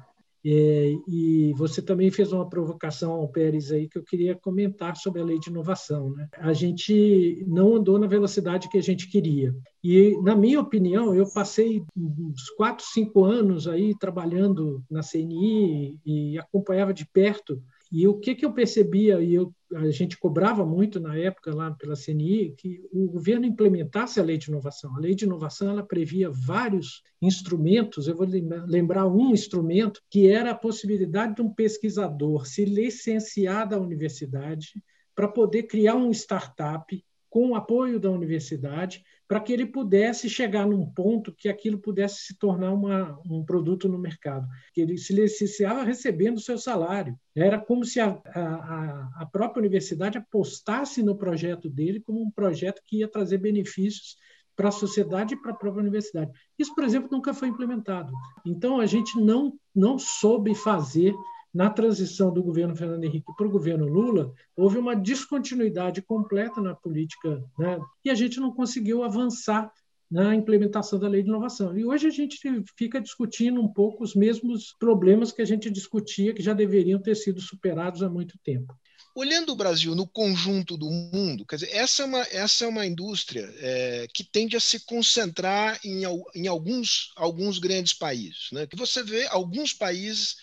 É, e você também fez uma provocação ao Pérez aí que eu queria comentar sobre a lei de inovação. Né? A gente não andou na velocidade que a gente queria. E, na minha opinião, eu passei uns quatro, cinco anos aí trabalhando na CNI e acompanhava de perto e o que, que eu percebia, e eu, a gente cobrava muito na época lá pela CNI, que o governo implementasse a lei de inovação. A lei de inovação ela previa vários instrumentos, eu vou lembrar um instrumento, que era a possibilidade de um pesquisador se licenciar da universidade para poder criar um startup com o apoio da universidade, para que ele pudesse chegar num ponto que aquilo pudesse se tornar uma, um produto no mercado, que ele se licenciava recebendo seu salário. Era como se a, a, a própria universidade apostasse no projeto dele como um projeto que ia trazer benefícios para a sociedade e para a própria universidade. Isso, por exemplo, nunca foi implementado. Então, a gente não, não soube fazer na transição do governo Fernando Henrique para o governo Lula, houve uma descontinuidade completa na política, né? e a gente não conseguiu avançar na implementação da lei de inovação. E hoje a gente fica discutindo um pouco os mesmos problemas que a gente discutia, que já deveriam ter sido superados há muito tempo. Olhando o Brasil no conjunto do mundo, quer dizer, essa é uma, essa é uma indústria é, que tende a se concentrar em, em alguns, alguns grandes países. Né? Que você vê alguns países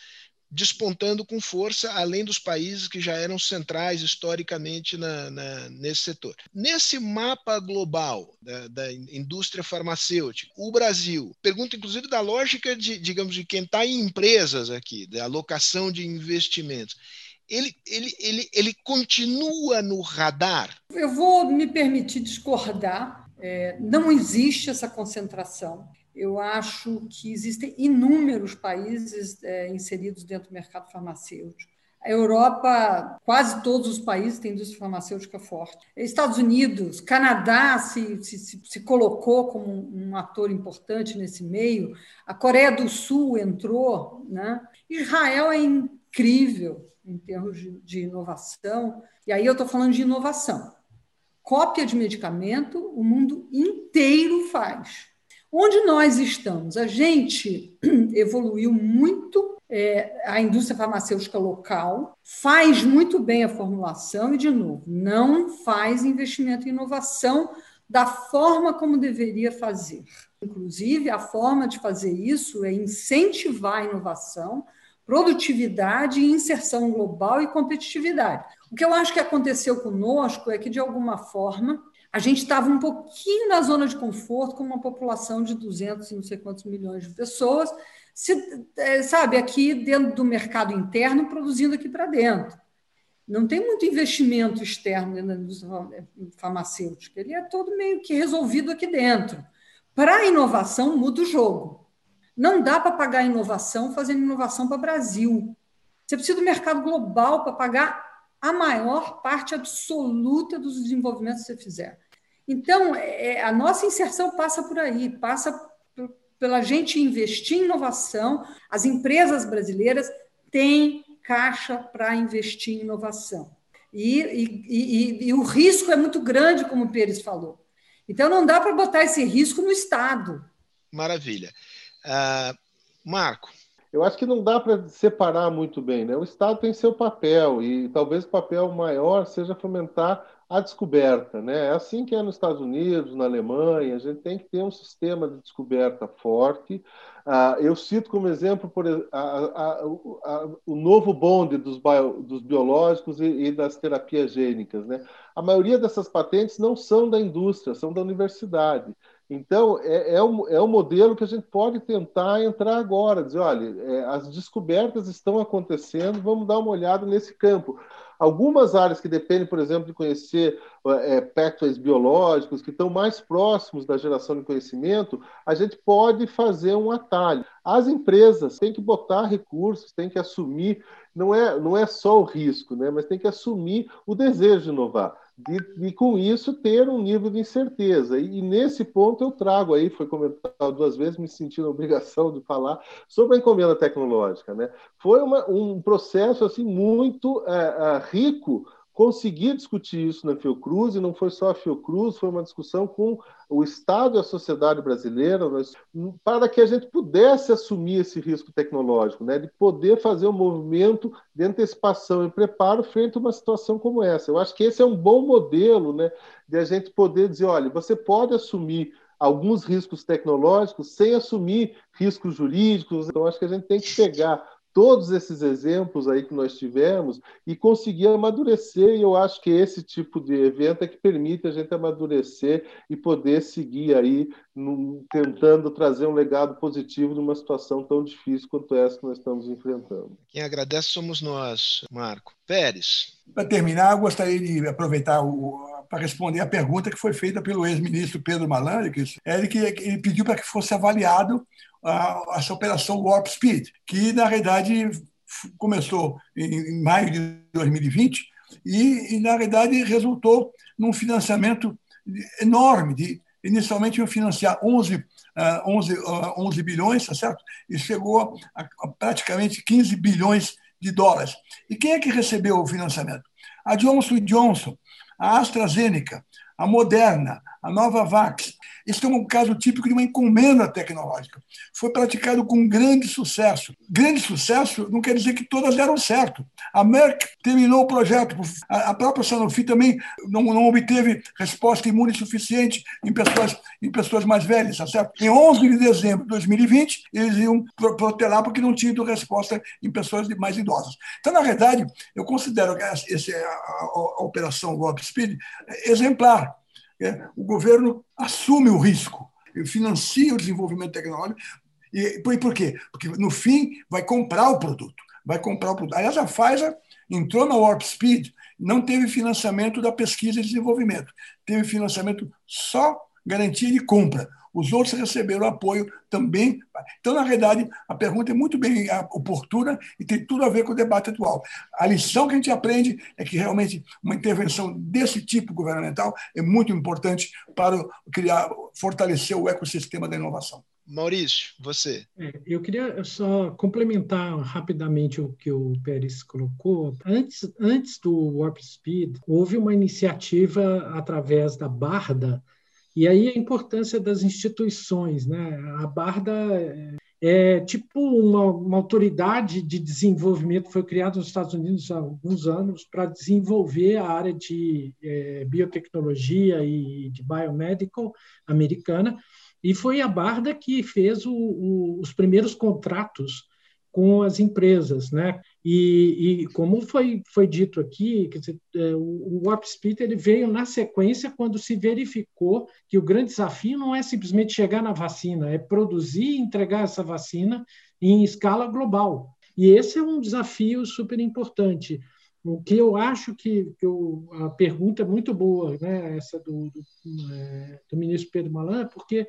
despontando com força, além dos países que já eram centrais historicamente na, na, nesse setor. Nesse mapa global da, da, indústria farmacêutica, o Brasil, pergunta inclusive da lógica de, digamos, de quem está em empresas aqui, da alocação de investimentos. Ele, ele, ele, ele continua no radar? Eu vou me permitir discordar. É, não existe essa concentração eu acho que existem inúmeros países é, inseridos dentro do mercado farmacêutico. A Europa, quase todos os países têm indústria farmacêutica forte. Estados Unidos, Canadá se, se, se colocou como um ator importante nesse meio. A Coreia do Sul entrou. Né? Israel é incrível em termos de, de inovação. E aí eu estou falando de inovação. Cópia de medicamento, o mundo inteiro faz. Onde nós estamos? A gente evoluiu muito é, a indústria farmacêutica local, faz muito bem a formulação e, de novo, não faz investimento em inovação da forma como deveria fazer. Inclusive, a forma de fazer isso é incentivar a inovação, produtividade, inserção global e competitividade. O que eu acho que aconteceu conosco é que, de alguma forma, a gente estava um pouquinho na zona de conforto com uma população de 200 e não sei quantos milhões de pessoas, se, é, sabe, aqui dentro do mercado interno, produzindo aqui para dentro. Não tem muito investimento externo na indústria farmacêutica, ele é todo meio que resolvido aqui dentro. Para a inovação, muda o jogo. Não dá para pagar inovação fazendo inovação para o Brasil. Você precisa do mercado global para pagar a maior parte absoluta dos desenvolvimentos que você fizer. Então, é, a nossa inserção passa por aí, passa pela gente investir em inovação. As empresas brasileiras têm caixa para investir em inovação. E, e, e, e, o risco é muito grande, como o Pires falou. Então, não dá para botar esse risco no Estado. Maravilha. Uh, Marco. Eu acho que não dá para separar muito bem. Né? O Estado tem seu papel, e talvez o papel maior seja fomentar a descoberta. Né? É assim que é nos Estados Unidos, na Alemanha, a gente tem que ter um sistema de descoberta forte. Uh, eu cito como exemplo por, a, a, a, o novo bonde dos, bio, dos biológicos e, e, das terapias gênicas. Né? A maioria dessas patentes não são da indústria, são da universidade. Então, é, é, um, é um modelo que a gente pode tentar entrar agora, dizer, olha, é, as descobertas estão acontecendo, vamos dar uma olhada nesse campo. Algumas áreas que dependem, por exemplo, de conhecer é, pathways biológicos, que estão mais próximos da geração de conhecimento, a gente pode fazer um atalho. As empresas têm que botar recursos, têm que assumir, não é, não é só o risco, né, mas tem que assumir o desejo de inovar. E, com isso ter um nível de incerteza. E, e, nesse ponto eu trago aí, foi comentado duas vezes, me senti na obrigação de falar sobre a encomenda tecnológica. Né? Foi uma, um processo assim muito é, rico conseguir discutir isso na Fiocruz, e não foi só a Fiocruz, foi uma discussão com o Estado e a sociedade brasileira, para que a gente pudesse assumir esse risco tecnológico, né, de poder fazer um movimento de antecipação e preparo frente a uma situação como essa. Eu acho que esse é um bom modelo né, de a gente poder dizer, olha, você pode assumir alguns riscos tecnológicos sem assumir riscos jurídicos. Então, acho que a gente tem que pegar todos esses exemplos aí que nós tivemos e conseguir amadurecer. E eu acho que esse tipo de evento é que permite a gente amadurecer e poder seguir aí no, tentando trazer um legado positivo numa situação tão difícil quanto essa que nós estamos enfrentando. Quem agradece somos nós, Marco. Pérez. Para terminar, eu gostaria de aproveitar para responder a pergunta que foi feita pelo ex-ministro Pedro Malandro, que ele, que ele pediu para que fosse avaliado a, essa operação Warp Speed, que, na realidade, começou em, em maio de 2020 e, e, na realidade, resultou num financiamento enorme. De, inicialmente, iam financiar 11, uh, 11, uh, 11 bilhões, tá certo? e chegou a, a praticamente 15 bilhões de dólares. E quem é que recebeu o financiamento? A Johnson Johnson, a AstraZeneca, a Moderna, a Nova Vax. Esse é um caso típico de uma encomenda tecnológica. Foi praticado com grande sucesso. Grande sucesso não quer dizer que todas deram certo. A Merck terminou o projeto. A própria Sanofi também não, não obteve resposta imune suficiente em pessoas, em pessoas mais velhas, tá certo? Em 11 de dezembro de 2020, eles iam protelar porque não tinham resposta em pessoas mais idosas. Então, na verdade, eu considero essa, a, a, a operação Warp Speed exemplar é, o governo assume o risco, financia o desenvolvimento tecnológico. E, por quê? Porque, no fim, vai comprar o produto. Vai comprar o produto. Aliás, a Pfizer entrou na Warp Speed, não teve financiamento da pesquisa e desenvolvimento, teve financiamento só garantia de compra. Os outros receberam apoio também. Então, na verdade, a pergunta é muito bem oportuna e tem tudo a ver com o debate atual. A lição que a gente aprende é que realmente uma intervenção desse tipo governamental é muito importante para criar, fortalecer o ecossistema da inovação. Maurício, você. É, eu queria só complementar rapidamente o que o Pérez colocou. Antes, antes do Warp Speed, houve uma iniciativa através da Barda e aí a importância das instituições, né? A Barda é tipo uma, uma autoridade de desenvolvimento, foi criada nos Estados Unidos há alguns anos para desenvolver a área de é, biotecnologia e de biomedical americana, e foi a Barda que fez o, o, os primeiros contratos com as empresas, né? E, e, como foi, foi dito aqui, dizer, é, o, o ele veio na sequência quando se verificou que o grande desafio não é simplesmente chegar na vacina, é produzir e entregar essa vacina em escala global. E esse é um desafio super importante. O que eu acho que, que eu, a pergunta é muito boa, né, essa do, do, é, do ministro Pedro Malan, porque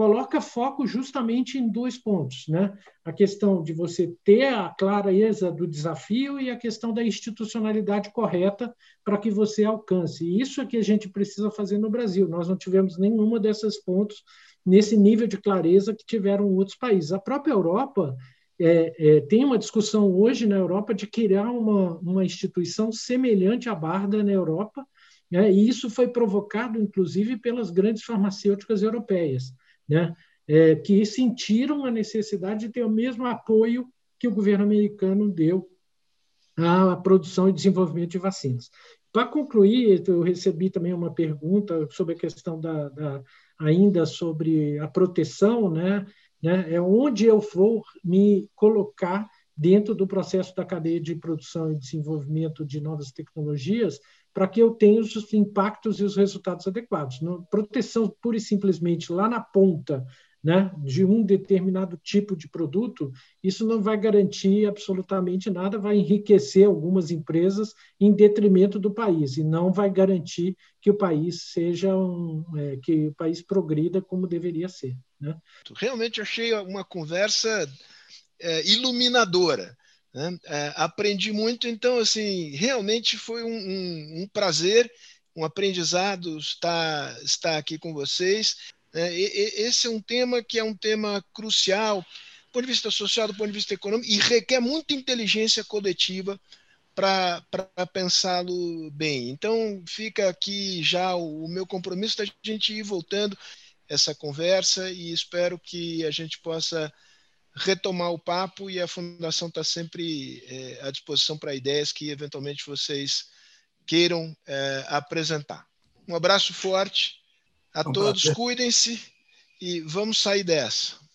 coloca foco justamente em dois pontos, né? A questão de você ter a clareza do desafio e a questão da institucionalidade correta para que você alcance. E isso é que a gente precisa fazer no Brasil. Nós não tivemos nenhuma desses pontos nesse nível de clareza que tiveram outros países. A própria Europa é, é, tem uma discussão hoje na Europa de criar uma, uma instituição semelhante à Barda na Europa, né? e isso foi provocado, inclusive, pelas grandes farmacêuticas europeias né, é, que sentiram a necessidade de ter o mesmo apoio que o governo americano deu à produção e desenvolvimento de vacinas. Para concluir, eu recebi também uma pergunta sobre a questão da, da ainda sobre a proteção, né, né, é onde eu vou me colocar dentro do processo da cadeia de produção e desenvolvimento de novas tecnologias para que eu tenha os impactos e os resultados adequados. Não, proteção pura e simplesmente lá na ponta né, de um determinado tipo de produto, isso não vai garantir absolutamente nada, vai enriquecer algumas empresas em detrimento do país e não vai garantir que o país seja um, é, que o país progrida como deveria ser. Né? Realmente achei uma conversa é, iluminadora. Né? É, aprendi muito, então, assim, realmente foi um, um, um, prazer, um aprendizado estar, estar aqui com vocês. É, e, e, esse é um tema que é um tema crucial do ponto de vista social, do ponto de vista econômico, e requer muita inteligência coletiva para pensá-lo bem. Então, fica aqui já o, o meu compromisso da gente ir voltando essa conversa e espero que a gente possa retomar o papo e a Fundação está sempre é, à disposição para ideias que eventualmente vocês queiram é, apresentar. Um abraço forte a um todos, cuidem-se e vamos sair dessa.